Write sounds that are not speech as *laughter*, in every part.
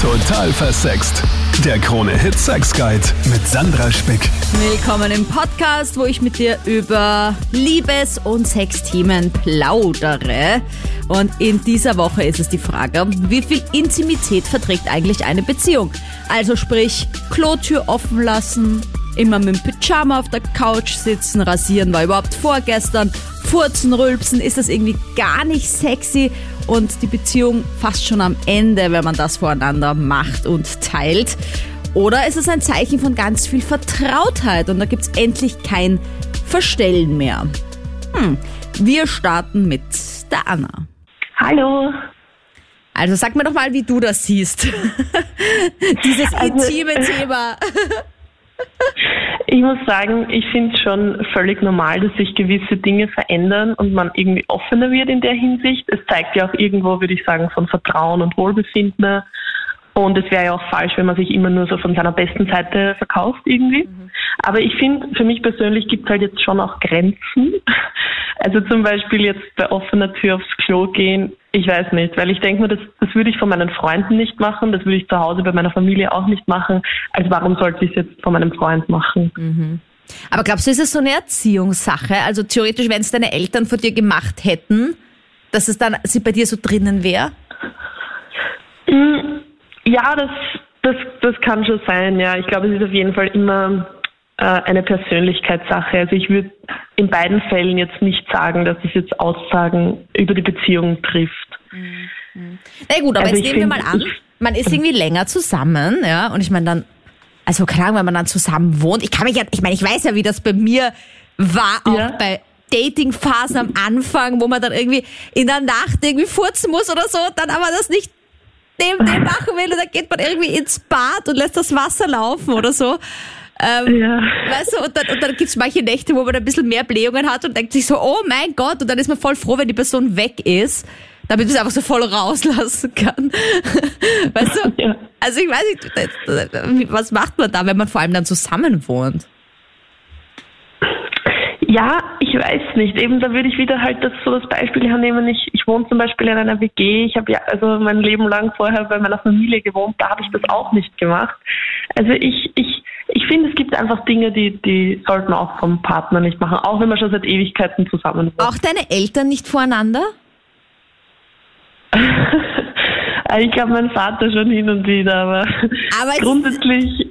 Total versext. Der Krone Hit Sex Guide mit Sandra Spick. Willkommen im Podcast, wo ich mit dir über Liebes- und Sexthemen plaudere. Und in dieser Woche ist es die Frage, wie viel Intimität verträgt eigentlich eine Beziehung? Also sprich, Klotür offen lassen, immer mit dem Pyjama auf der Couch sitzen, rasieren war überhaupt vorgestern, furzen, rülpsen, ist das irgendwie gar nicht sexy und die Beziehung fast schon am Ende, wenn man das voreinander macht und teilt. Oder ist es ein Zeichen von ganz viel Vertrautheit und da gibt's endlich kein Verstellen mehr? Hm. Wir starten mit der Anna. Hallo. Also sag mir doch mal, wie du das siehst. *laughs* Dieses Also- intime Thema. *laughs* Ich muss sagen, ich finde es schon völlig normal, dass sich gewisse Dinge verändern und man irgendwie offener wird in der Hinsicht. Es zeigt ja auch irgendwo, würde ich sagen, von Vertrauen und Wohlbefinden. Und es wäre ja auch falsch, wenn man sich immer nur so von seiner besten Seite verkauft irgendwie. Aber ich finde, für mich persönlich gibt es halt jetzt schon auch Grenzen. Also zum Beispiel jetzt bei offener Tür aufs Klo gehen, ich weiß nicht, weil ich denke mir, das, das würde ich von meinen Freunden nicht machen, das würde ich zu Hause bei meiner Familie auch nicht machen. Also warum sollte ich es jetzt von meinem Freund machen? Aber glaubst du, ist es so eine Erziehungssache? Also theoretisch, wenn es deine Eltern vor dir gemacht hätten, dass es dann sie bei dir so drinnen wäre? Mm, Ja, das, das, das kann schon sein, ja. Ich glaube, es ist auf jeden Fall immer eine Persönlichkeitssache. Also ich würde in beiden Fällen jetzt nicht sagen, dass es jetzt Aussagen über die Beziehung trifft. Na gut, aber Also jetzt nehmen wir mal an, man ist irgendwie länger zusammen, ja, und ich meine dann, also Ahnung, wenn man dann zusammen wohnt, ich kann mich ja, ich meine, ich weiß ja, wie das bei mir war, auch Ja. bei Datingphasen am Anfang, wo man dann irgendwie in der Nacht irgendwie furzen muss oder so, dann aber das nicht neben dem machen will und dann geht man irgendwie ins Bad und lässt das Wasser laufen oder so. Ähm, Ja. Weißt du, und dann, und dann gibt es manche Nächte, wo man ein bisschen mehr Blähungen hat und denkt sich so, oh mein Gott, und dann ist man voll froh, wenn die Person weg ist, damit man es einfach so voll rauslassen kann. *laughs* Weißt du? Ja. Also ich weiß nicht, das- das- was macht man da, wenn man vor allem dann zusammen wohnt? Ja, ich weiß nicht. Eben, da würde ich wieder halt das, so das Beispiel hernehmen. Ich, ich wohne zum Beispiel in einer WG. Ich habe ja also mein Leben lang vorher bei meiner Familie gewohnt. Da habe ich das auch nicht gemacht. Also ich, ich, ich finde, es gibt einfach Dinge, die, die sollten auch vom Partner nicht machen, auch wenn man schon seit Ewigkeiten zusammen wohnt. Auch deine Eltern nicht voreinander? *laughs* Ich glaube, mein Vater schon hin und wieder, aber, Aber grundsätzlich,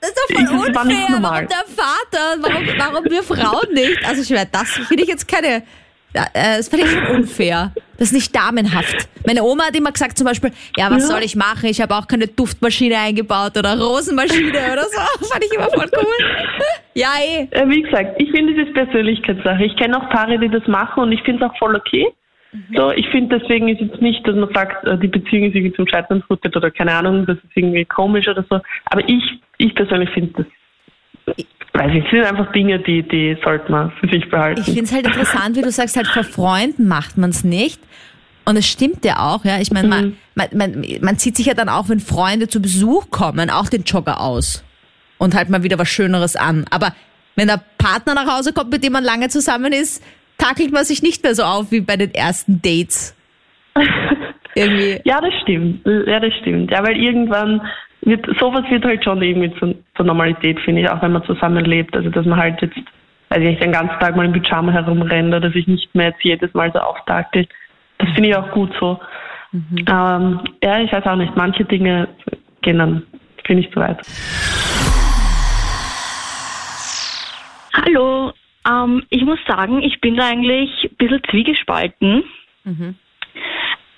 Das ist doch voll unfair. Warum der Vater? Warum, warum wir Frauen nicht? Also ich das finde ich jetzt keine. Das finde ich schon unfair. Das ist nicht damenhaft. Meine Oma hat immer gesagt zum Beispiel, ja, was Ja. soll ich machen? Ich habe auch keine Duftmaschine eingebaut oder Rosenmaschine oder so. Das *laughs* fand ich immer voll cool. *laughs* Ja, eh. wie gesagt, ich finde, es ist Persönlichkeitssache. Ich kenne auch Paare, die das machen und ich finde es auch voll okay. So, ich finde deswegen ist jetzt nicht, dass man sagt, äh, die Beziehung ist irgendwie zum Scheitern verurteilt oder keine Ahnung, das ist irgendwie komisch oder so. Aber ich, ich persönlich finde das, weiß ich, es sind einfach Dinge, die, die sollte man für sich behalten. Ich finde es halt interessant, wie du sagst, halt vor Freunden macht man es nicht. Und es stimmt ja auch, ja. Ich meine, man, Mhm. man, man, man zieht sich ja dann auch, wenn Freunde zu Besuch kommen, auch den Jogger aus. Und halt mal wieder was Schöneres an. Aber wenn der Partner nach Hause kommt, mit dem man lange zusammen ist, takelt man sich nicht mehr so auf wie bei den ersten Dates. *laughs* Irgendwie. Ja, das stimmt. Ja, das stimmt. Ja, weil irgendwann wird, sowas wird halt schon irgendwie zur, zur Normalität, finde ich, auch wenn man zusammenlebt. Also, dass man halt jetzt, weiß ich nicht, den ganzen Tag mal im Pyjama herumrennt oder sich nicht mehr jetzt jedes Mal so auftakelt. Das finde ich auch gut so. Ähm, ja, ich weiß auch nicht, manche Dinge gehen dann, finde ich, zu weit. Hallo, ähm, ich muss sagen, ich bin da eigentlich ein bisschen zwiegespalten.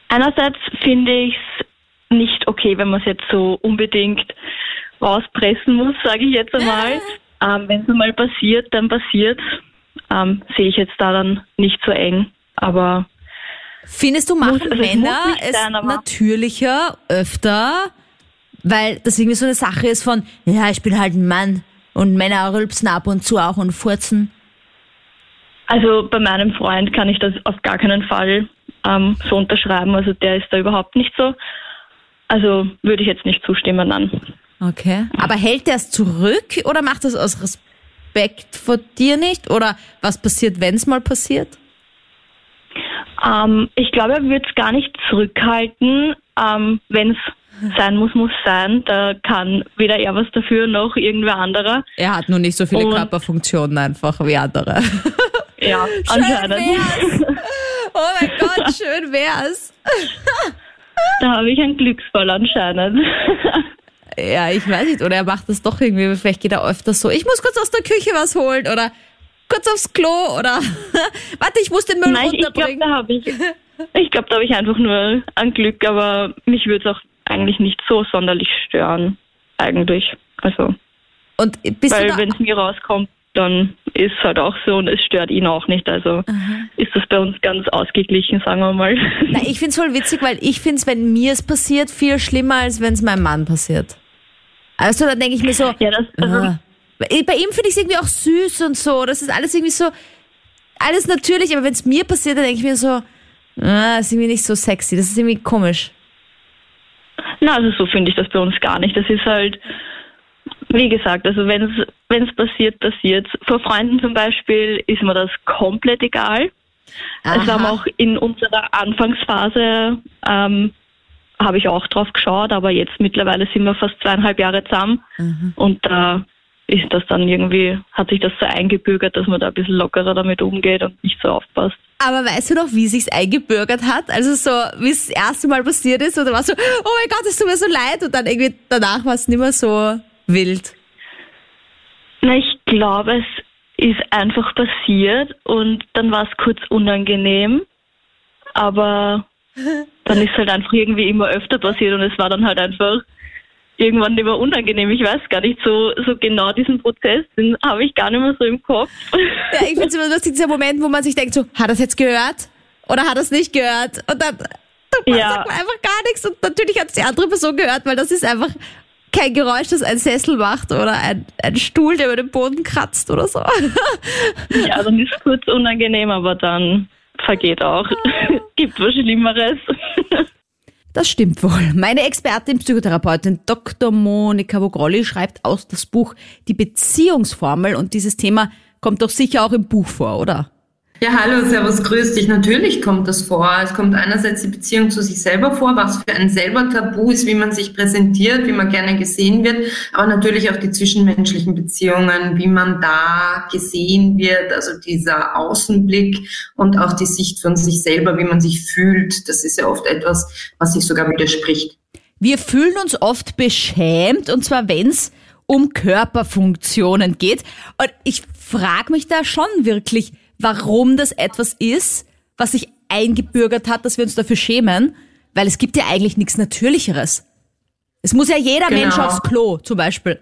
Einerseits finde ich es nicht okay, wenn man es jetzt so unbedingt rauspressen muss, sage ich jetzt einmal. ähm, wenn es mal passiert, dann passiert. Ähm, Sehe ich jetzt da dann nicht so eng. Aber Findest du, machen also es Männer muss nicht es sein, aber- natürlicher, öfter, weil das irgendwie so eine Sache ist von, ja, ich bin halt ein Mann und Männer rülpsen ab und zu auch und furzen. also bei meinem Freund kann ich das auf gar keinen Fall ähm, so unterschreiben. Also der ist da überhaupt nicht so. Also würde ich jetzt nicht zustimmen an. Okay. Aber hält er es zurück oder macht das aus Respekt vor dir nicht? Oder was passiert, wenn es mal passiert? Ähm, ich glaube, er wird es gar nicht zurückhalten, ähm, wenn es sein muss, muss sein. Da kann weder er was dafür noch irgendwer anderer. Er hat nur nicht so viele Und- Körperfunktionen einfach wie andere. Ja, *laughs* Schön anscheinend. Oh mein Gott, *laughs* schön wär's. *laughs* Da habe ich einen Glücksfall anscheinend. *laughs* Ja, ich weiß nicht. Oder er macht das doch irgendwie. Vielleicht geht er öfter so, ich muss kurz aus der Küche was holen oder kurz aufs Klo oder *laughs* warte, ich muss den Müll Nein, ich glaube, runterbringen. da habe ich, *laughs* ich glaube, da habe ich einfach nur ein Glück, aber mich würde es auch eigentlich nicht so sonderlich stören, eigentlich. Also, Und bist weil wenn es mir rauskommt, dann ist es halt auch so und es stört ihn auch nicht. Also ist das bei uns ganz ausgeglichen, sagen wir mal. *laughs* Na, ich find's voll witzig, weil ich find's, wenn mir es passiert, viel schlimmer, als wenn es meinem Mann passiert. Also dann denke ich mir so, Ja, das, also, bei ihm finde ich es irgendwie auch süß und so. Das ist alles irgendwie so, alles natürlich, aber wenn es mir passiert, dann denke ich mir so, ah, das ist irgendwie nicht so sexy, das ist irgendwie komisch. na, also so finde ich das bei uns gar nicht. Das ist halt, wie gesagt, also wenn es wenn es passiert, passiert. Vor Freunden zum Beispiel ist mir das komplett egal. Es war Aha. auch in unserer Anfangsphase, ähm, habe ich auch drauf geschaut, aber jetzt mittlerweile sind wir fast zweieinhalb Jahre zusammen Mhm. und da ist das dann irgendwie, hat sich das so eingebürgert, dass man da ein bisschen lockerer damit umgeht und nicht so aufpasst. Aber weißt du noch, wie sich's eingebürgert hat? Also so, wie es das erste Mal passiert ist oder war so, oh mein Gott, es tut mir so leid und dann irgendwie danach war es nicht mehr so wild. Na, ich glaube, es ist einfach passiert und dann war es kurz unangenehm, aber *laughs* dann ist halt einfach irgendwie immer öfter passiert und es war dann halt einfach irgendwann mehr unangenehm. Ich weiß gar nicht, so, so genau diesen Prozess, den habe ich gar nicht mehr so im Kopf. Ja, ich finde es immer lustig, dieser Moment, wo man sich denkt so, hat es jetzt gehört? Oder hat es nicht gehört? Und dann, dann Ja. sagt man einfach gar nichts und natürlich hat es die andere Person gehört, weil das ist einfach kein Geräusch, das ein Sessel macht oder ein, ein Stuhl, der über den Boden kratzt oder so. *laughs* Ja, dann ist es kurz unangenehm, aber dann vergeht auch. *laughs* Gibt was Schlimmeres. *laughs* Das stimmt wohl. Meine Expertin, Psychotherapeutin Dr. Monika Vogrolli schreibt aus das Buch Die Beziehungsformel und dieses Thema kommt doch sicher auch im Buch vor, oder? Ja, hallo, servus, grüß dich. Natürlich kommt das vor. Es kommt einerseits die Beziehung zu sich selber vor, was für ein selber Tabu ist, wie man sich präsentiert, wie man gerne gesehen wird, aber natürlich auch die zwischenmenschlichen Beziehungen, wie man da gesehen wird, also dieser Außenblick und auch die Sicht von sich selber, wie man sich fühlt. Das ist ja oft etwas, was sich sogar widerspricht. Wir fühlen uns oft beschämt und zwar wenn's um Körperfunktionen geht. Und ich frage mich da schon wirklich, warum das etwas ist, was sich eingebürgert hat, dass wir uns dafür schämen, weil es gibt ja eigentlich nichts Natürlicheres. Es muss ja jeder Genau. Mensch aufs Klo, zum Beispiel.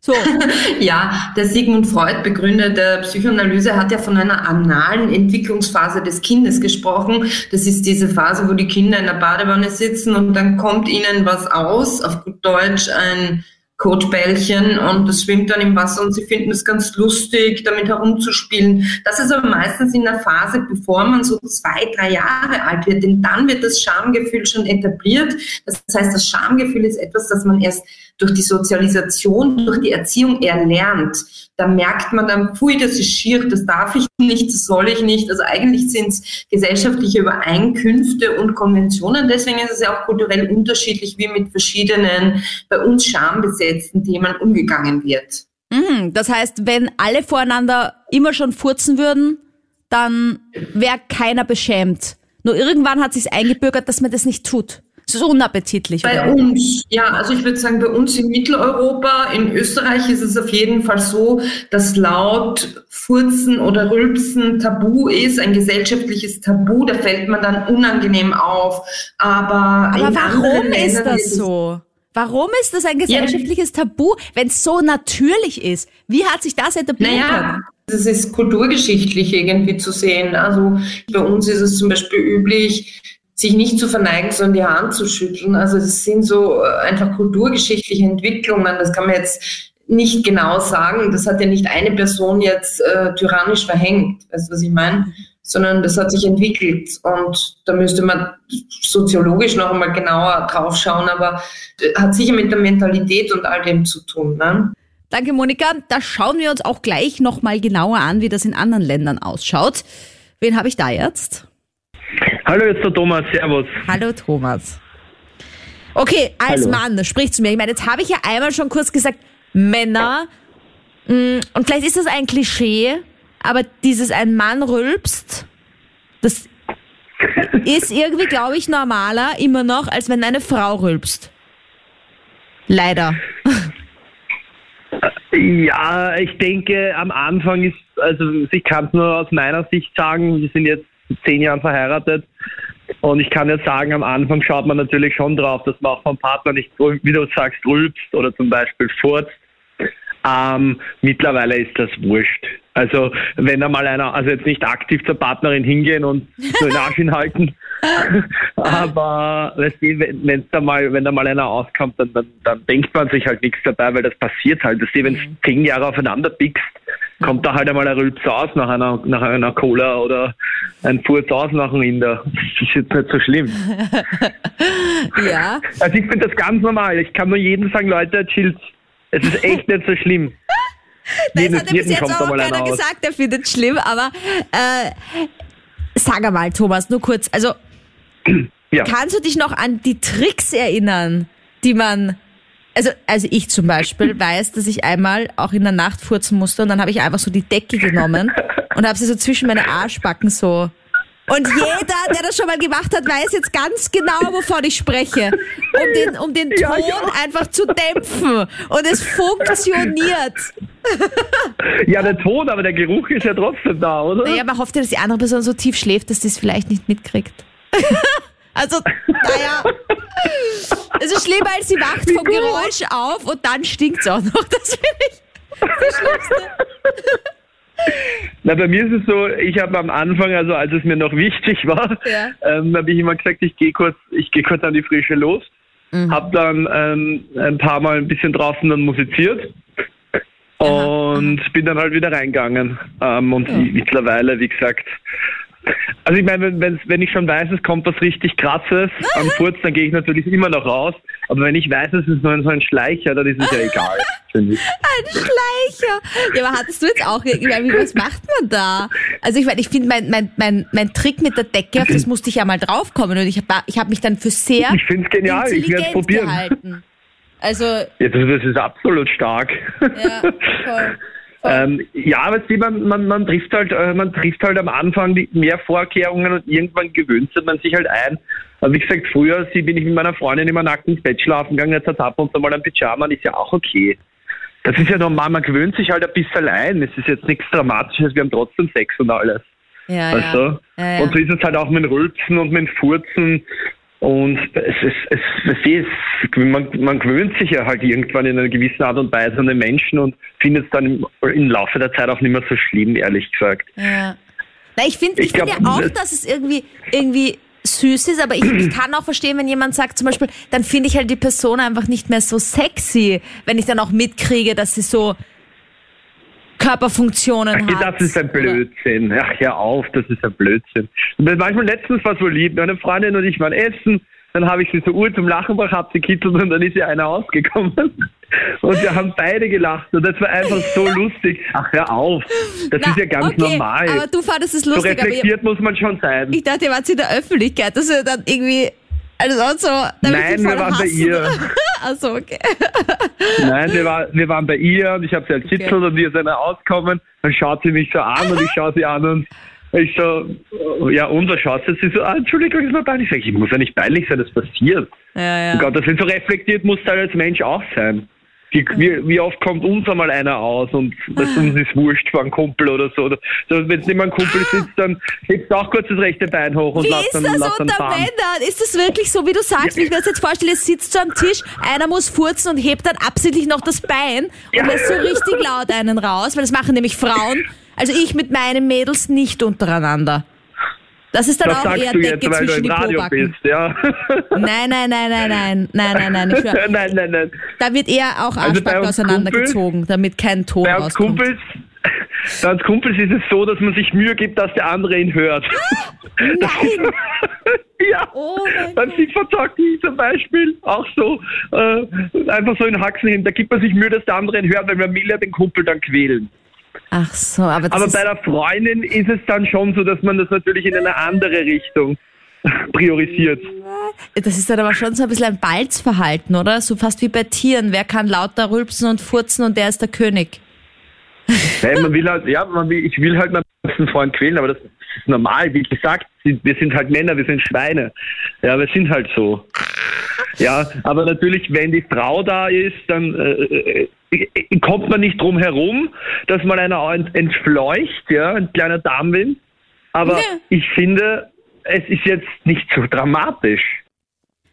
So, *laughs* Ja, der Sigmund Freud, Begründer der Psychoanalyse, hat ja von einer analen Entwicklungsphase des Kindes gesprochen. Das ist diese Phase, wo die Kinder in der Badewanne sitzen und dann kommt ihnen was aus, auf gut Deutsch ein Kotbällchen und das schwimmt dann im Wasser und sie finden es ganz lustig, damit herumzuspielen. Das ist aber meistens in der Phase, bevor man so zwei, drei Jahre alt wird, denn dann wird das Schamgefühl schon etabliert. Das heißt, das Schamgefühl ist etwas, das man erst durch die Sozialisation, durch die Erziehung erlernt. Da merkt man dann, pfui, das ist schier, das darf ich nicht, das soll ich nicht. Also eigentlich sind es gesellschaftliche Übereinkünfte und Konventionen. Deswegen ist es ja auch kulturell unterschiedlich, wie mit verschiedenen bei uns schambesetzten Themen umgegangen wird. mhm, das heißt, wenn alle voreinander immer schon furzen würden, dann wäre keiner beschämt. Nur irgendwann hat sich's eingebürgert, dass man das nicht tut. Es ist unappetitlich. Bei oder? uns, ja, also ich würde sagen, bei uns in Mitteleuropa, in Österreich ist es auf jeden Fall so, dass laut Furzen oder Rülpsen Tabu ist, ein gesellschaftliches Tabu, da fällt man dann unangenehm auf. Aber, Aber warum ist das es- so? Warum ist das ein gesellschaftliches Tabu, wenn es so natürlich ist? Wie hat sich das etabliert? Naja, das ist kulturgeschichtlich irgendwie zu sehen. Also bei uns ist es zum Beispiel üblich, sich nicht zu verneigen, sondern die Hand zu schütteln. Also das sind so äh, einfach kulturgeschichtliche Entwicklungen. Das kann man jetzt nicht genau sagen. Das hat ja nicht eine Person jetzt äh, tyrannisch verhängt. Weißt du, was ich meine? Sondern das hat sich entwickelt. Und da müsste man soziologisch noch einmal genauer drauf schauen. Aber äh, hat sicher mit der Mentalität und all dem zu tun. Ne? Danke, Monika. Da schauen wir uns auch gleich nochmal genauer an, wie das in anderen Ländern ausschaut. Wen habe ich da jetzt? Hallo, jetzt der Thomas, Servus. Hallo, Thomas. Okay, als Hallo. Mann, sprich zu mir. Ich meine, jetzt habe ich ja einmal schon kurz gesagt, Männer, mh, und vielleicht ist das ein Klischee, aber dieses ein Mann rülpst, das ist irgendwie, glaube ich, normaler immer noch, als wenn eine Frau rülpst. Leider. Ja, ich denke, am Anfang ist, also ich kann es nur aus meiner Sicht sagen, wir sind jetzt zehn Jahre verheiratet und ich kann jetzt sagen, am Anfang schaut man natürlich schon drauf, dass man auch vom Partner nicht, wie du sagst, rülpst oder zum Beispiel furzt. Ähm, mittlerweile ist das wurscht. Also wenn da mal einer, also jetzt nicht aktiv zur Partnerin hingehen und so den Arsch hinhalten, *laughs* aber weißt du, wenn da mal, wenn da mal einer auskommt, dann, dann, dann denkt man sich halt nichts dabei, weil das passiert halt. Weißt du, wenn du zehn Jahre aufeinander pickst, kommt da halt einmal ein Rülps aus nach einer, nach einer Cola oder ein Furz aus nach einem Inder. Das ist jetzt nicht so schlimm. *laughs* Ja. Also ich finde das ganz normal. Ich kann nur jedem sagen, Leute, chillt. Es ist echt nicht so schlimm. *laughs* Das Jeden- hat ja bis jetzt auch keiner gesagt, der findet es schlimm, aber äh, sag einmal, Thomas, nur kurz. Also, *clears throat* Ja. kannst du dich noch an die Tricks erinnern, die man. Also, also ich zum Beispiel weiß, dass ich einmal auch in der Nacht furzen musste und dann habe ich einfach so die Decke genommen und habe sie so zwischen meine Arschbacken so. Und jeder, der das schon mal gemacht hat, weiß jetzt ganz genau, wovon ich spreche. Um den, um den Ja, Ton ja. einfach zu dämpfen. Und es funktioniert. Ja, der Ton, aber der Geruch ist ja trotzdem da, oder? Naja, man hofft ja, dass die andere Person so tief schläft, dass die es vielleicht nicht mitkriegt. *laughs* also, naja. Es ist schlimmer, als sie wacht vom Geräusch auf und dann stinkt es auch noch. Das finde ich das Schlimmste. Na, bei mir ist es so, ich habe am Anfang, also als es mir noch wichtig war, Ja. ähm, habe ich immer gesagt, ich gehe kurz, ich gehe kurz an die frische Luft, Mhm. habe dann ähm, ein paar Mal ein bisschen draußen dann musiziert und bin dann halt wieder reingegangen. Ähm, und ich, mittlerweile, wie gesagt, also ich meine, wenn, wenn ich schon weiß, es kommt was richtig krasses am *laughs* Furz, dann gehe ich natürlich immer noch raus. Aber wenn ich weiß, es ist nur so ein Schleicher, dann ist es ja *laughs* egal, ich. Ein Schleicher. Ja, aber hattest du jetzt auch, ich meine, wie- was macht man da? Also ich meine, ich finde, mein, mein, mein, mein Trick mit der Decke, auf das musste ich ja mal draufkommen und ich habe ich hab mich dann für sehr Ich finde es genial, ich werde es intelligent probieren. gehalten. Also, Ja, das, das ist absolut stark. ja, voll. Ähm, ja, weißt du, man, man, man trifft halt, äh, man trifft halt am Anfang mehr Vorkehrungen und irgendwann gewöhnt man sich halt ein. Aber wie gesagt, früher sie, bin ich mit meiner Freundin immer nackt ins Bett schlafen gegangen, jetzt hat ab und zu mal ein Pyjama, ist ja auch okay. Das ist ja normal, man gewöhnt sich halt ein bisschen ein. Es ist jetzt nichts Dramatisches, wir haben trotzdem Sex und alles. Ja, Weißt ja. du? Ja, ja. Und so ist es halt auch mit dem Rülpsen und mit dem Furzen. Und es ist, es, es ist, man, man gewöhnt sich ja halt irgendwann in einer gewissen Art und Weise an den Menschen und findet es dann im, im Laufe der Zeit auch nicht mehr so schlimm, ehrlich gesagt. Ja. Na, ich finde ich Ich find ja auch, das- dass es irgendwie, irgendwie süß ist, aber ich, ich *clears throat* kann auch verstehen, wenn jemand sagt zum Beispiel, dann finde ich halt die Person einfach nicht mehr so sexy, wenn ich dann auch mitkriege, dass sie so Körperfunktionen Ach, das ist ein Blödsinn. Ach, hör auf, das ist ein Blödsinn. Und manchmal letztens war es wohl lieb. Meine Freundin und ich waren essen, dann habe ich sie so Uhr zum Lachen gebracht, hab sie kitzelt und dann ist ihr einer ausgekommen. *laughs* Und wir haben beide gelacht und das war einfach so lustig. Ach, hör auf. Das Na, ist ja ganz okay, normal. Aber du fandest es so lustig, ich, reflektiert muss man schon sein. ich dachte, ihr wart in der Öffentlichkeit, dass ihr dann irgendwie, also so, damit Nein, wir waren bei hassen. ihr. *laughs* Also okay. Nein, wir, war, wir waren bei ihr und ich habe sie halt kitzelt und ihr ist einer ausgekommen. Dann schaut sie mich so an und ich schaue sie an und ich so, ja, und was schaut sie? Sie so, ah, Entschuldigung, ist mir peinlich. Ich sag, ich muss ja nicht peinlich sein, das passiert. Ja, ja. Oh Gott, das sind so reflektiert, muss halt als Mensch auch sein. Wie, wie, wie oft kommt uns einmal einer aus und das uns ist wurscht vor einem Kumpel oder so. So Wenn es nicht mehr ein Kumpel sitzt, dann hebst du auch kurz das rechte Bein hoch und Wie lass ist dann, das lass dann unter fahren. Männern? Ist das wirklich so, wie du sagst, wie ich mir das jetzt vorstelle? Es sitzt so am Tisch, einer muss furzen und hebt dann absichtlich noch das Bein und Ja. lässt so richtig laut einen raus, weil das machen nämlich Frauen. Also ich mit meinen Mädels nicht untereinander. Das ist dann Das auch sagst eher du Decke jetzt, weil du zwischen im die Radio bist, ja. *laughs* Nein, nein, nein, nein, nein, nein, nein, nein, ich *laughs* schwör. nein, nein, nein. Da wird eher auch Also Arschbacken uns auseinandergezogen, damit kein Ton Bei rauskommt. Kumpels, *laughs* bei uns Kumpels ist es so, dass man sich Mühe gibt, dass der andere ihn hört. Nein! ja. Oh Beim Gott. FIFA-Zocken zum Beispiel auch so, äh, einfach so in Haxen hin. Da gibt man sich Mühe, dass der andere ihn hört, weil man will ja den Kumpel dann quälen. Ach so, aber das Aber bei der Freundin ist es dann schon so, dass man das natürlich in eine andere Richtung *laughs* priorisiert. Das ist dann aber schon so ein bisschen ein Balzverhalten, oder? So fast wie bei Tieren. Wer kann lauter rülpsen und furzen und der ist der König. Nein, man will halt, ja, man will, ich will halt meinen besten Freund quälen, aber das ist normal. Wie gesagt, wir sind halt Männer, wir sind Schweine. Ja, wir sind halt so. Ja, aber natürlich, wenn die Frau da ist, dann äh, äh, kommt man nicht drum herum, dass man einer ent- entfleucht, ja, ein kleiner Darmwind. Aber Ja. ich finde, es ist jetzt nicht so dramatisch.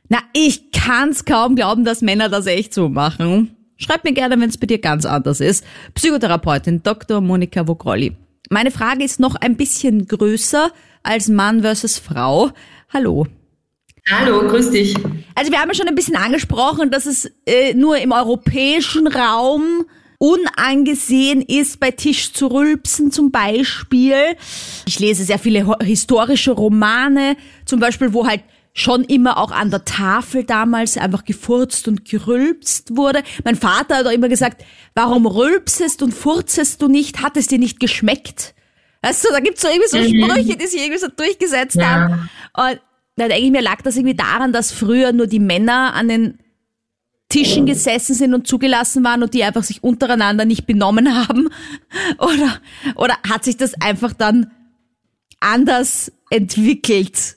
Na, ich kann's kaum glauben, dass Männer das echt so machen. Schreib mir gerne, wenn es bei dir ganz anders ist. Psychotherapeutin Dr. Monika Vogrolli. Meine Frage ist noch ein bisschen größer als Mann versus Frau. Hallo. Hallo, grüß dich. Also wir haben ja schon ein bisschen angesprochen, dass es äh, nur im europäischen Raum unangesehen ist, bei Tisch zu rülpsen zum Beispiel. Ich lese sehr viele historische Romane, zum Beispiel, wo halt schon immer auch an der Tafel damals einfach gefurzt und gerülpst wurde. Mein Vater hat auch immer gesagt, warum rülpsest und furzest du nicht? Hat es dir nicht geschmeckt? Weißt du, da gibt's so irgendwie so Sprüche, die sich irgendwie so durchgesetzt Ja. haben. Und da denke ich mir, lag das irgendwie daran, dass früher nur die Männer an den Tischen gesessen sind und zugelassen waren und die einfach sich untereinander nicht benommen haben? *laughs* Oder, oder hat sich das einfach dann anders entwickelt?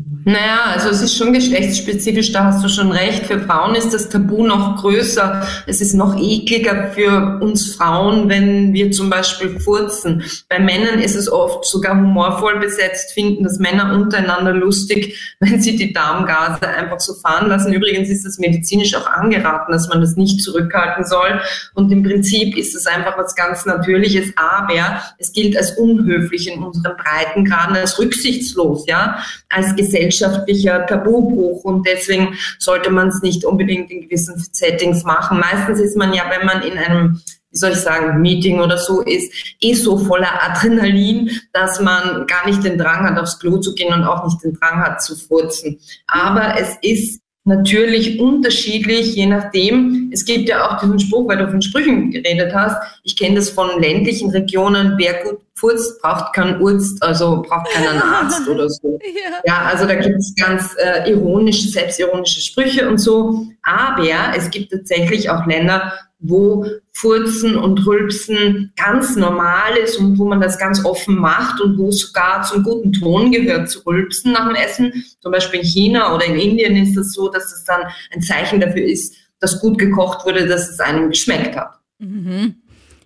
Naja, also es ist schon geschlechtsspezifisch, da hast du schon recht. Für Frauen ist das Tabu noch größer. Es ist noch ekliger für uns Frauen, wenn wir zum Beispiel furzen. Bei Männern ist es oft sogar humorvoll besetzt, finden das Männer untereinander lustig, *laughs* wenn sie die Darmgase einfach so fahren lassen. Übrigens ist es medizinisch auch angeraten, dass man das nicht zurückhalten soll. Und im Prinzip ist es einfach was ganz Natürliches. Aber es gilt als unhöflich in unseren Breitengraden, als rücksichtslos, ja, als gesellschaftlicher Tabubruch. Und deswegen sollte man es nicht unbedingt in gewissen Settings machen. Meistens ist man ja, wenn man in einem wie soll ich sagen, Meeting oder so ist, eh so voller Adrenalin, dass man gar nicht den Drang hat, aufs Klo zu gehen und auch nicht den Drang hat zu furzen. Aber es ist natürlich unterschiedlich, je nachdem. Es gibt ja auch diesen Spruch, weil du von Sprüchen geredet hast. Ich kenne das von ländlichen Regionen. Wer gut furzt, braucht keinen Urzt, also braucht keinen *laughs* Arzt oder so. Ja, also da gibt es ganz äh, ironische, selbstironische Sprüche und so. Aber es gibt tatsächlich auch Länder, wo Furzen und Rülpsen ganz normal ist und wo man das ganz offen macht und wo es sogar zum guten Ton gehört zu rülpsen nach dem Essen. Zum Beispiel in China oder in Indien ist es das so, dass es dann ein Zeichen dafür ist, dass gut gekocht wurde, dass es einem geschmeckt hat.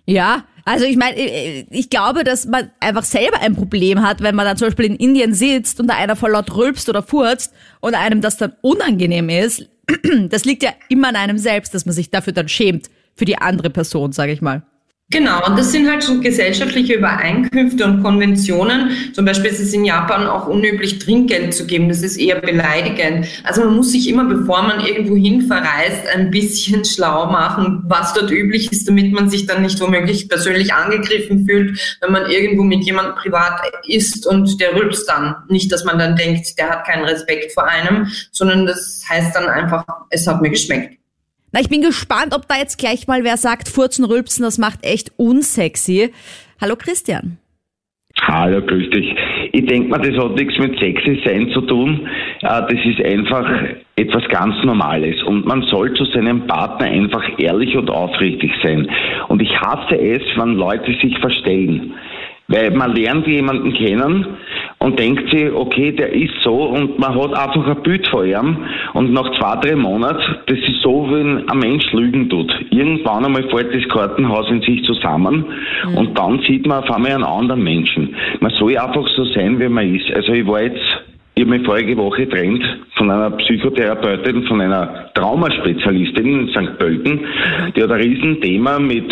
Ja, also ich meine, ich glaube, dass man einfach selber ein Problem hat, wenn man dann zum Beispiel in Indien sitzt und da einer voll laut rülpst oder furzt und einem das dann unangenehm ist. *clears throat* Das liegt ja immer an einem selbst, dass man sich dafür dann schämt, für die andere Person, sage ich mal. Genau, und das sind halt so gesellschaftliche Übereinkünfte und Konventionen. Zum Beispiel ist es in Japan auch unüblich, Trinkgeld zu geben. Das ist eher beleidigend. Also man muss sich immer, bevor man irgendwo hin verreist, ein bisschen schlau machen, was dort üblich ist, damit man sich dann nicht womöglich persönlich angegriffen fühlt, wenn man irgendwo mit jemandem privat ist und der rülpst dann. Nicht, dass man dann denkt, der hat keinen Respekt vor einem, sondern das heißt dann einfach, es hat mir geschmeckt. Na, ich bin gespannt, ob da jetzt gleich mal wer sagt, Furzen, Rülpsen, das macht echt unsexy. Hallo Christian. Hallo, grüß dich. Ich denke mal, das hat nichts mit sexy sein zu tun. Äh, Das ist einfach etwas ganz Normales. Und man soll zu seinem Partner einfach ehrlich und aufrichtig sein. Und ich hasse es, wenn Leute sich verstellen. Weil man lernt jemanden kennen und denkt sich, okay, der ist so und man hat einfach ein Bild von ihm und nach zwei, drei Monaten, das ist so, wenn ein Mensch lügen tut. Irgendwann einmal fällt das Kartenhaus in sich zusammen und dann sieht man auf einmal einen anderen Menschen. Man soll einfach so sein, wie man ist. Also ich war jetzt ich habe mich vorige Woche getrennt von einer Psychotherapeutin, von einer Traumaspezialistin in St. Pölten. Die hat ein Riesenthema mit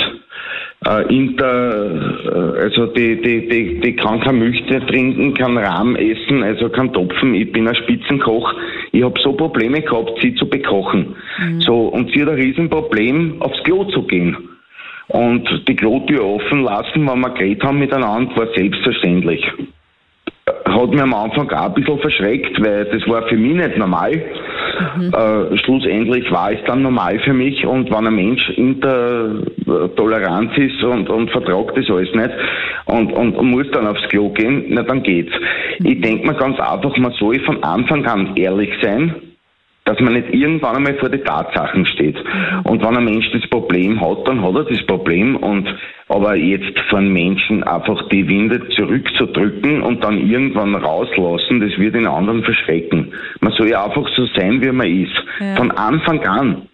äh, Inter, äh, also die, die, die, die kann kein Milch trinken, kein Rahm essen, also kein Topfen. Ich bin ein Spitzenkoch. Ich habe so Probleme gehabt, sie zu bekochen. So, und sie hat ein Riesenproblem, aufs Klo zu gehen. Und die Klotür offen lassen, wenn wir geredet haben miteinander, war selbstverständlich. Hat mich am Anfang auch ein bisschen verschreckt, weil das war für mich nicht normal. Mhm. Äh, schlussendlich war es dann normal für mich und wenn ein Mensch in der Toleranz ist und, und vertragt das alles nicht und, und, und muss dann aufs Klo gehen, na dann geht's. Mhm. Ich denke mir ganz einfach, man soll von Anfang an ehrlich sein dass man nicht irgendwann einmal vor die Tatsachen steht. Und wenn ein Mensch das Problem hat, dann hat er das Problem und aber jetzt von Menschen einfach die Winde zurückzudrücken und dann irgendwann rauslassen, das wird den anderen verschrecken. Man soll ja einfach so sein, wie man ist. Ja. Von Anfang an.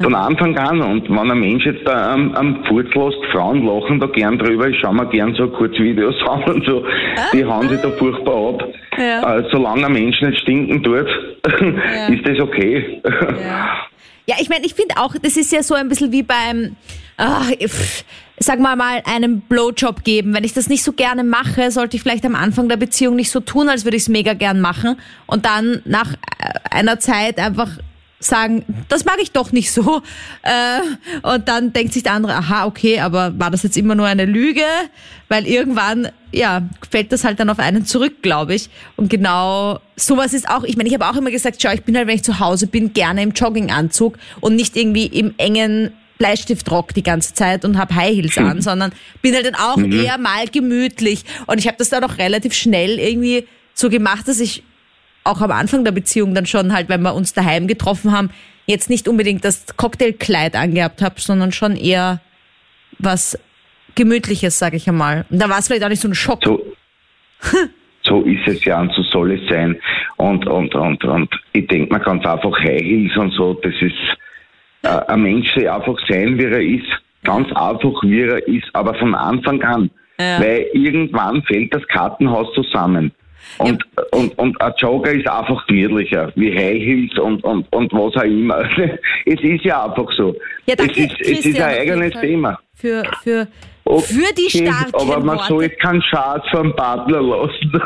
Von Anfang an. Und wenn ein Mensch jetzt da am, am Furz lässt, Frauen lachen da gern drüber, ich schaue mir gern so kurz Videos *laughs* an und so, die hauen sich da furchtbar ab. Ja. Äh, solange ein Mensch nicht stinken tut, ja. *laughs* ist das okay. Ja, *laughs* ja ich meine, ich finde auch, das ist ja so ein bisschen wie beim, ach, pff, sag mal mal, einem Blowjob geben. Wenn ich das nicht so gerne mache, sollte ich vielleicht am Anfang der Beziehung nicht so tun, als würde ich es mega gern machen und dann nach äh, einer Zeit einfach sagen, das mag ich doch nicht so. Äh, und dann denkt sich der andere, aha, okay, aber war das jetzt immer nur eine Lüge? Weil irgendwann, ja, fällt das halt dann auf einen zurück, glaube ich. Und genau sowas ist auch, ich meine, ich habe auch immer gesagt, schau, ich bin halt, wenn ich zu Hause bin, gerne im Jogginganzug und nicht irgendwie im engen Bleistiftrock die ganze Zeit und habe High Heels an, sondern bin halt dann auch mhm. eher mal gemütlich. Und ich habe das dann auch relativ schnell irgendwie so gemacht, dass ich auch am Anfang der Beziehung dann schon halt, wenn wir uns daheim getroffen haben, jetzt nicht unbedingt das Cocktailkleid angehabt habe, sondern schon eher was Gemütliches, sage ich einmal. Und da war es vielleicht auch nicht so ein Schock. So, so ist es ja und so soll es sein. Und, und, und, und ich denke, man ganz einfach High Heels und so, das ist, äh, ein Mensch soll einfach sein, wie er ist. Ganz einfach, wie er ist, aber von Anfang an. Ja. Weil irgendwann fällt das Kartenhaus zusammen. Und, ja. und, und ein Jogger ist einfach gemütlicher, wie High Heels und, und, und was auch immer. *laughs* es ist ja einfach so. Ja, danke, es, ist, es ist ein eigenes Thema. Für, für, für die starken Aber man Worte. soll keinen Schatz vom Partner lassen. *laughs*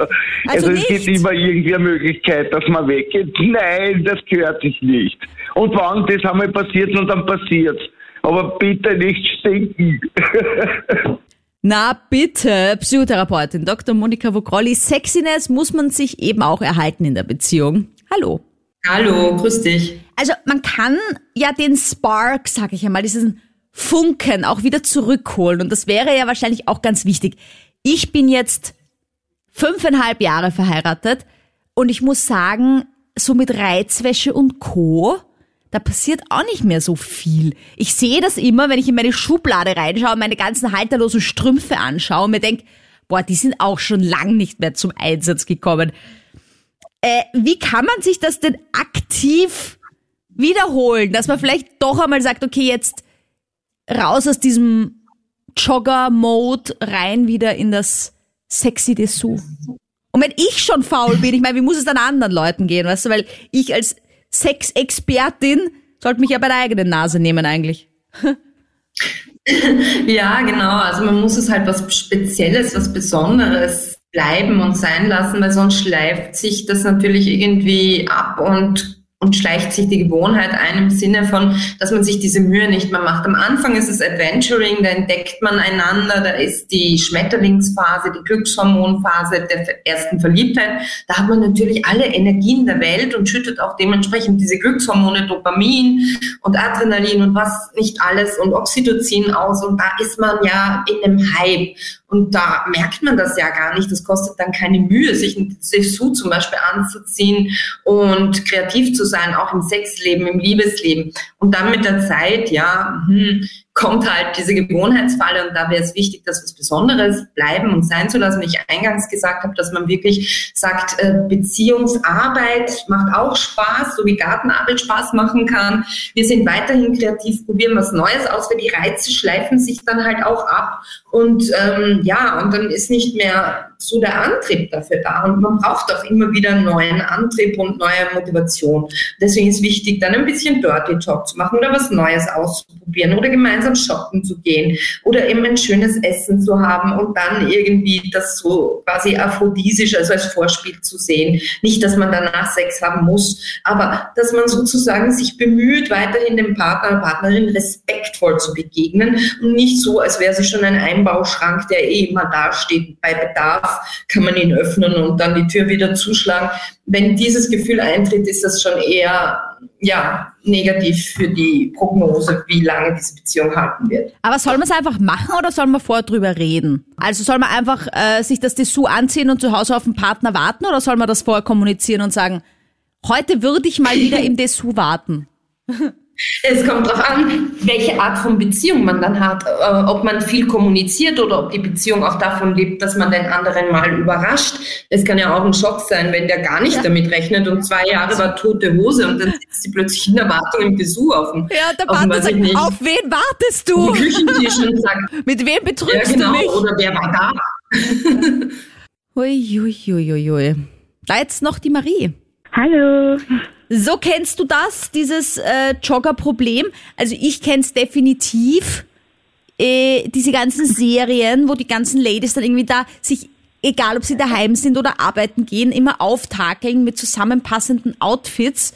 Also, also es gibt immer irgendwie eine Möglichkeit, dass man weggeht. Nein, das gehört sich nicht. Und wann das einmal passiert, und dann passiert Aber bitte nicht stinken. *laughs* Na bitte, Psychotherapeutin Dr. Monika Vogrolli. Sexiness muss man sich eben auch erhalten in der Beziehung. Hallo. Hallo, grüß dich. Also man kann ja den Spark, sag ich einmal, diesen Funken auch wieder zurückholen. Und das wäre ja wahrscheinlich auch ganz wichtig. Ich bin jetzt fünfeinhalb Jahre verheiratet und ich muss sagen, so mit Reizwäsche und Co da passiert auch nicht mehr so viel. Ich sehe das immer, wenn ich in meine Schublade reinschaue meine ganzen halterlosen Strümpfe anschaue und mir denke, boah, die sind auch schon lang nicht mehr zum Einsatz gekommen. Äh, wie kann man sich das denn aktiv wiederholen, dass man vielleicht doch einmal sagt, okay, jetzt raus aus diesem Jogger-Mode rein wieder in das sexy Dessous. Und wenn ich schon faul bin, ich meine, wie muss es dann anderen Leuten gehen, weißt du, weil ich als Sexexpertin sollte mich ja bei der eigenen Nase nehmen eigentlich. *laughs* ja, genau. Also man muss es halt was Spezielles, was Besonderes bleiben und sein lassen, weil sonst schleift sich das natürlich irgendwie ab und und schleicht sich die Gewohnheit ein im Sinne von, dass man sich diese Mühe nicht mehr macht. Am Anfang ist es Adventuring, da entdeckt man einander, da ist die Schmetterlingsphase, die Glückshormonphase der ersten Verliebtheit. Da hat man natürlich alle Energien der Welt und schüttet auch dementsprechend diese Glückshormone, Dopamin und Adrenalin und was nicht alles und Oxytocin aus und da ist man ja in einem Hype. Und da merkt man das ja gar nicht. Das kostet dann keine Mühe, sich ein Dessous zum Beispiel anzuziehen und kreativ zu sein, auch im Sexleben, im Liebesleben. Und dann mit der Zeit, ja, hm, kommt halt diese Gewohnheitsfalle und da wäre es wichtig, dass was Besonderes bleiben und sein zu lassen. Wie ich eingangs gesagt habe, dass man wirklich sagt, äh, Beziehungsarbeit macht auch Spaß, so wie Gartenarbeit Spaß machen kann. Wir sind weiterhin kreativ, probieren was Neues aus, weil die Reize schleifen sich dann halt auch ab und ähm, ja, und dann ist nicht mehr so der Antrieb dafür da und man braucht auch immer wieder einen neuen Antrieb und neue Motivation. Deswegen ist wichtig, dann ein bisschen Dirty Talk zu machen oder was Neues auszuprobieren oder gemeinsam shoppen zu gehen oder eben ein schönes Essen zu haben und dann irgendwie das so quasi aphrodisisch, also als Vorspiel zu sehen. Nicht, dass man danach Sex haben muss, aber dass man sozusagen sich bemüht, weiterhin dem Partner, Partnerin Respekt respektvoll zu begegnen und nicht so, als wäre sie schon ein Einbauschrank, der eh immer dasteht. Bei Bedarf kann man ihn öffnen und dann die Tür wieder zuschlagen. Wenn dieses Gefühl eintritt, ist das schon eher ja, negativ für die Prognose, wie lange diese Beziehung halten wird. Aber soll man es einfach machen oder soll man vorher drüber reden? Also soll man einfach äh, sich das Dessous anziehen und zu Hause auf den Partner warten oder soll man das vorher kommunizieren und sagen, heute würde ich mal wieder im *laughs* Dessous warten? Es kommt darauf an, welche Art von Beziehung man dann hat. Äh, ob man viel kommuniziert oder ob die Beziehung auch davon lebt, dass man den anderen mal überrascht. Es kann ja auch ein Schock sein, wenn der gar nicht ja. damit rechnet und zwei Jahre war tote Hose und dann sitzt sie plötzlich in der Wartung im Besuch auf dem Ja, der Partner sagt, nicht, auf wen wartest du? Küchentisch und sagt, Mit wem betrügst ja, genau, du mich? Oder wer war da? *laughs* Uiuiuiui. Da jetzt noch die Marie. Hallo. So kennst du das, dieses äh, Jogger-Problem? Also ich kenn's definitiv. Äh, diese ganzen Serien, wo die ganzen Ladies dann irgendwie da sich, egal ob sie daheim sind oder arbeiten gehen, immer auftakeln mit zusammenpassenden Outfits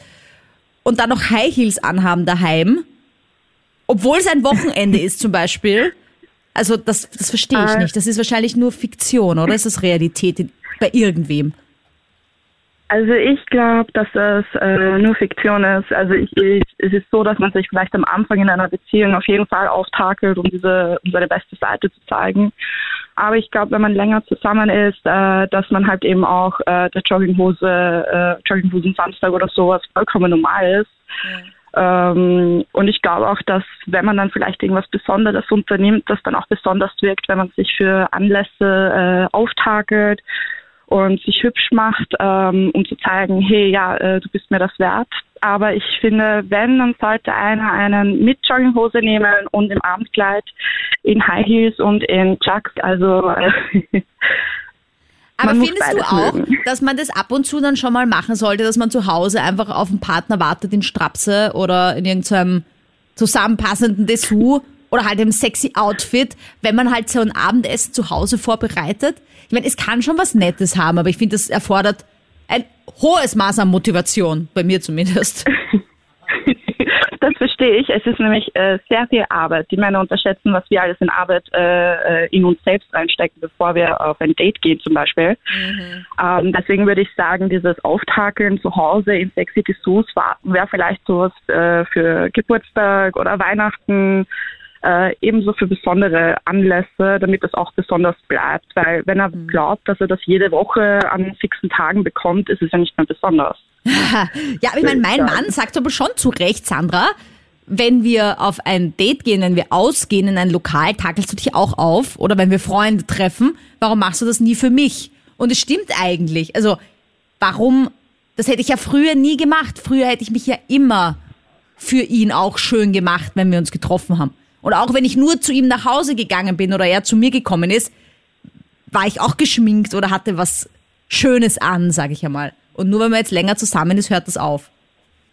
und dann noch High Heels anhaben daheim. Obwohl es ein Wochenende ist zum Beispiel. Also das, das verstehe ich äh. nicht. Das ist wahrscheinlich nur Fiktion, oder ist das Realität bei irgendwem? Also ich glaube, dass das äh, nur Fiktion ist. Also ich, ich, es ist so, dass man sich vielleicht am Anfang in einer Beziehung auf jeden Fall auftakelt, um diese um seine beste Seite zu zeigen. Aber ich glaube, wenn man länger zusammen ist, äh, dass man halt eben auch äh, der Jogginghose, äh, Jogginghosen Samstag oder sowas vollkommen normal ist. Ja. Ähm, und ich glaube auch, dass wenn man dann vielleicht irgendwas Besonderes unternimmt, das dann auch besonders wirkt, wenn man sich für Anlässe äh, auftakelt und sich hübsch macht, ähm, um zu zeigen, hey, ja, äh, du bist mir das wert. Aber ich finde, wenn, dann sollte einer einen mit Jogginghose nehmen und im Abendkleid in High Heels und in Chucks. Also äh, *laughs* Aber findest du auch, mögen. dass man das ab und zu dann schon mal machen sollte, dass man zu Hause einfach auf den Partner wartet in Strapse oder in irgendeinem zusammenpassenden Dessous oder halt im sexy Outfit, wenn man halt so ein Abendessen zu Hause vorbereitet? Ich meine, es kann schon was Nettes haben, aber ich finde, das erfordert ein hohes Maß an Motivation, bei mir zumindest. *laughs* Das verstehe ich. Es ist nämlich äh, sehr viel Arbeit. Die Männer unterschätzen, was wir alles in Arbeit äh, äh in uns selbst reinstecken, bevor wir auf ein Date gehen zum Beispiel. Mhm. Ähm, deswegen würde ich sagen, dieses Auftakeln zu Hause in sexy Dessous wäre vielleicht sowas äh, für Geburtstag oder Weihnachten, äh, ebenso für besondere Anlässe, damit es auch besonders bleibt. Weil wenn er mhm. glaubt, dass er das jede Woche an fixen Tagen bekommt, ist es ja nicht mehr besonders. *laughs* ja, aber ich meine, mein Mann sagt aber schon zu Recht, Sandra, wenn wir auf ein Date gehen, wenn wir ausgehen in ein Lokal, takelst du dich auch auf? Oder wenn wir Freunde treffen, warum machst du das nie für mich? Und es stimmt eigentlich. Also, warum, das hätte ich ja früher nie gemacht. Früher hätte ich mich ja immer für ihn auch schön gemacht, wenn wir uns getroffen haben. Und auch wenn ich nur zu ihm nach Hause gegangen bin oder er zu mir gekommen ist, war ich auch geschminkt oder hatte was Schönes an, sage ich einmal. Und nur wenn man jetzt länger zusammen ist, hört das auf.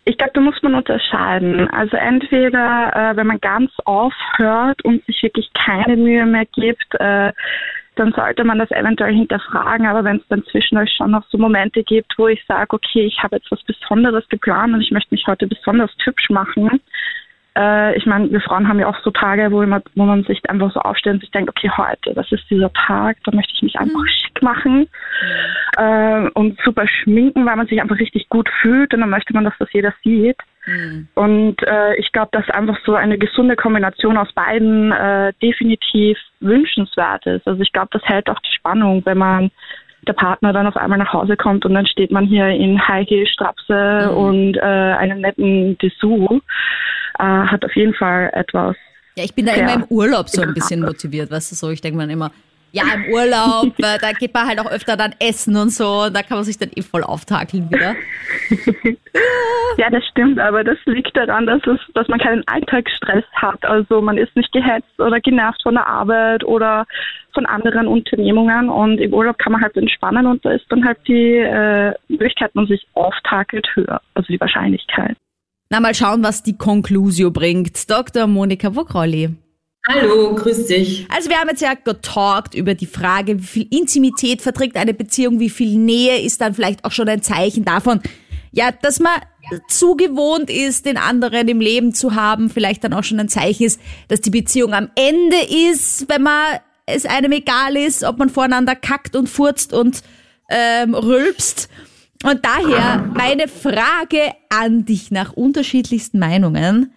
Ich glaube, da muss man unterscheiden. Also entweder, äh, wenn man ganz aufhört und sich wirklich keine Mühe mehr gibt, äh, dann sollte man das eventuell hinterfragen. Aber wenn es dann zwischen euch schon noch so Momente gibt, wo ich sage, okay, ich habe jetzt was Besonderes geplant und ich möchte mich heute besonders hübsch machen, äh, ich meine, wir Frauen haben ja auch so Tage, wo, immer, wo man sich einfach so aufstellt und sich denkt, okay, heute, das ist dieser Tag, da möchte ich mich einfach mhm. schick machen äh, und super schminken, weil man sich einfach richtig gut fühlt und dann möchte man, dass das jeder sieht. Mhm. Und äh, ich glaube, dass einfach so eine gesunde Kombination aus beiden äh, definitiv wünschenswert ist. Also ich glaube, das hält auch die Spannung, wenn man der Partner dann auf einmal nach Hause kommt und dann steht man hier in High Heel Strapse mhm. und äh, einem netten Dessous, äh, hat auf jeden Fall etwas. Ja, ich bin da immer im Urlaub so ein bisschen motiviert, weißt du so. Ich denke mir immer, ja, im Urlaub, *laughs* äh, da geht man halt auch öfter dann essen und so, und da kann man sich dann eh voll auftakeln wieder. *laughs* ja, das stimmt, aber das liegt daran, dass es, dass man keinen Alltagsstress hat. Also man ist nicht gehetzt oder genervt von der Arbeit oder von anderen Unternehmungen und im Urlaub kann man halt entspannen und da ist dann halt die äh, Möglichkeit, man sich auftakelt höher, also die Wahrscheinlichkeit. Na, mal schauen, was die Conclusio bringt. Dr. Monika Vogrolli. Hallo, grüß dich. Also wir haben jetzt ja getalkt über die Frage, wie viel Intimität verträgt eine Beziehung, wie viel Nähe ist dann vielleicht auch schon ein Zeichen davon, ja, dass man zu gewohnt ist, den anderen im Leben zu haben, vielleicht dann auch schon ein Zeichen ist, dass die Beziehung am Ende ist, wenn man es einem egal ist, ob man voreinander kackt und furzt und ähm, rülpst. Und daher meine Frage an dich nach unterschiedlichsten Meinungen.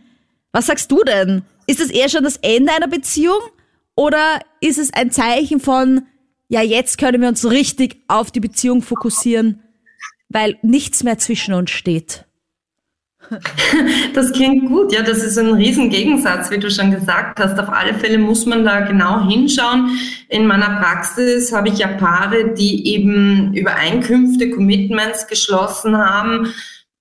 Was sagst du denn? Ist es eher schon das Ende einer Beziehung oder ist es ein Zeichen von, ja, jetzt können wir uns richtig auf die Beziehung fokussieren, weil nichts mehr zwischen uns steht? Das klingt gut, ja, das ist ein Riesengegensatz, wie du schon gesagt hast. Auf alle Fälle muss man da genau hinschauen. In meiner Praxis habe ich ja Paare, die eben Übereinkünfte, Commitments geschlossen haben,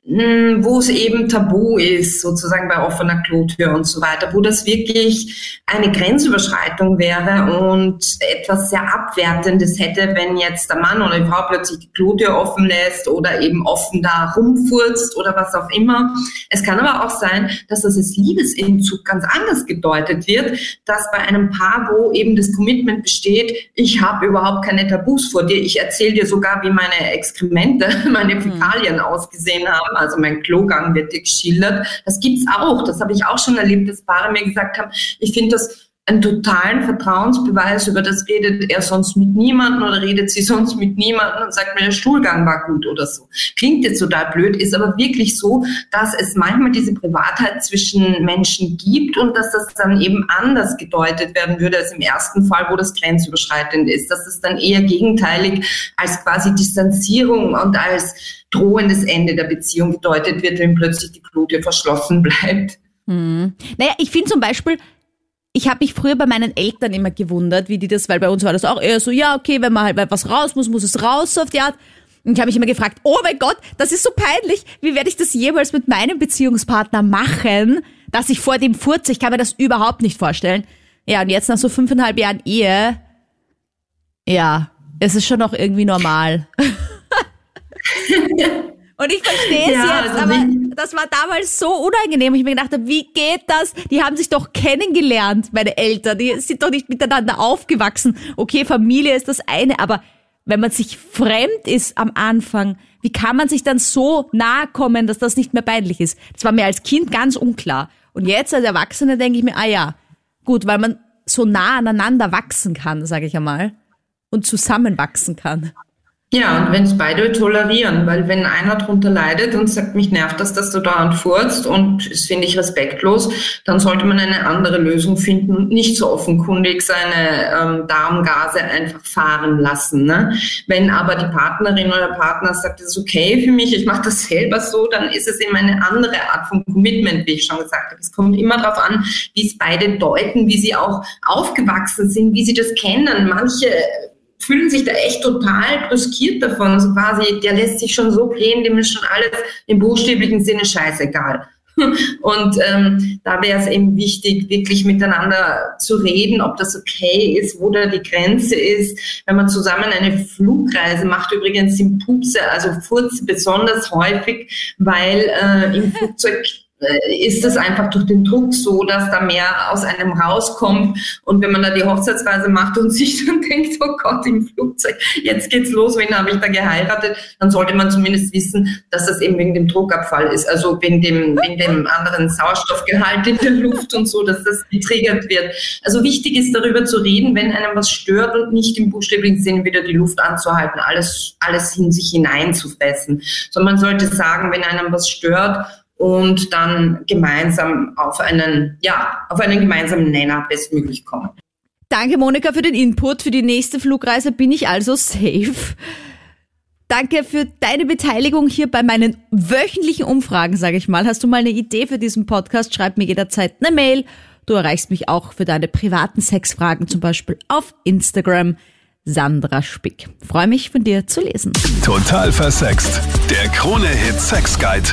wo es eben tabu ist, sozusagen bei offener Klotür und so weiter, wo das wirklich eine Grenzüberschreitung wäre und etwas sehr Abwertendes hätte, wenn jetzt der Mann oder die Frau plötzlich die Klotür offen lässt oder eben offen da rumfurzt oder was auch immer. Es kann aber auch sein, dass das als Liebesentzug ganz anders gedeutet wird, dass bei einem Paar, wo eben das Commitment besteht, ich habe überhaupt keine Tabus vor dir, ich erzähle dir sogar, wie meine Exkremente, *laughs* meine mhm. Fäkalien ausgesehen haben, also mein Klogang wird geschildert. Das gibt's auch. Das habe ich auch schon erlebt, dass Paare mir gesagt haben, ich finde das einen totalen Vertrauensbeweis, über das redet er sonst mit niemandem oder redet sie sonst mit niemandem und sagt mir, der Stuhlgang war gut oder so. Klingt jetzt total blöd, ist aber wirklich so, dass es manchmal diese Privatheit zwischen Menschen gibt und dass das dann eben anders gedeutet werden würde als im ersten Fall, wo das grenzüberschreitend ist, dass es dann eher gegenteilig als quasi Distanzierung und als drohendes Ende der Beziehung gedeutet wird, wenn plötzlich die Klute verschlossen bleibt. Hm. Naja, ich finde zum Beispiel, ich habe mich früher bei meinen Eltern immer gewundert, wie die das, weil bei uns war das auch eher so, ja, okay, wenn man halt was raus muss, muss es raus, so auf die Art. Und ich habe mich immer gefragt, oh mein Gott, das ist so peinlich. Wie werde ich das jemals mit meinem Beziehungspartner machen, dass ich vor dem furze? Ich kann mir das überhaupt nicht vorstellen. Ja, und jetzt nach so fünfeinhalb Jahren Ehe, ja, es ist schon noch irgendwie normal. *laughs* *laughs* Und ich verstehe es ja, jetzt, also aber das war damals so unangenehm. Ich mir gedacht habe, wie geht das? Die haben sich doch kennengelernt, meine Eltern. Die sind doch nicht miteinander aufgewachsen. Okay, Familie ist das eine, aber wenn man sich fremd ist am Anfang, wie kann man sich dann so nahe kommen, dass das nicht mehr peinlich ist? Das war mir als Kind ganz unklar. Und jetzt als Erwachsene denke ich mir, ah ja, gut, weil man so nah aneinander wachsen kann, sage ich einmal, und zusammenwachsen kann. Ja, und wenn es beide tolerieren, weil wenn einer drunter leidet und sagt, mich nervt das, dass du da anfurzt und das finde ich respektlos, dann sollte man eine andere Lösung finden und nicht so offenkundig seine ähm, Darmgase einfach fahren lassen. Ne? Wenn aber die Partnerin oder Partner sagt, es ist okay für mich, ich mache das selber so, dann ist es eben eine andere Art von Commitment, wie ich schon gesagt habe. Es kommt immer darauf an, wie es beide deuten, wie sie auch aufgewachsen sind, wie sie das kennen. Manche fühlen sich da echt total brüskiert davon. Also quasi, der lässt sich schon so gehen, dem ist schon alles im buchstäblichen Sinne scheißegal. *laughs* Und ähm, da wäre es eben wichtig, wirklich miteinander zu reden, ob das okay ist, wo da die Grenze ist. Wenn man zusammen eine Flugreise macht, übrigens sind Pupse, also Furz besonders häufig, weil äh, im *laughs* Flugzeug ist es einfach durch den Druck so, dass da mehr aus einem rauskommt. Und wenn man da die Hochzeitsreise macht und *laughs* sich dann denkt, oh Gott, im Flugzeug, jetzt geht's los, wen habe ich da geheiratet, dann sollte man zumindest wissen, dass das eben wegen dem Druckabfall ist, also wegen dem, wegen dem anderen Sauerstoffgehalt in der Luft und so, dass das getriggert wird. Also wichtig ist darüber zu reden, wenn einem was stört und nicht im buchstäblichen Sinne wieder die Luft anzuhalten, alles, alles in sich hineinzufressen. Sondern man sollte sagen, wenn einem was stört, und dann gemeinsam auf einen, ja, auf einen gemeinsamen Nenner bestmöglich kommen. Danke, Monika, für den Input. Für die nächste Flugreise bin ich also safe. Danke für deine Beteiligung hier bei meinen wöchentlichen Umfragen, sage ich mal. Hast du mal eine Idee für diesen Podcast? Schreib mir jederzeit eine Mail. Du erreichst mich auch für deine privaten Sexfragen, zum Beispiel auf Instagram. Sandra Spick. Freue mich von dir zu lesen. Total versext. Der Krone-Hit Sex Guide.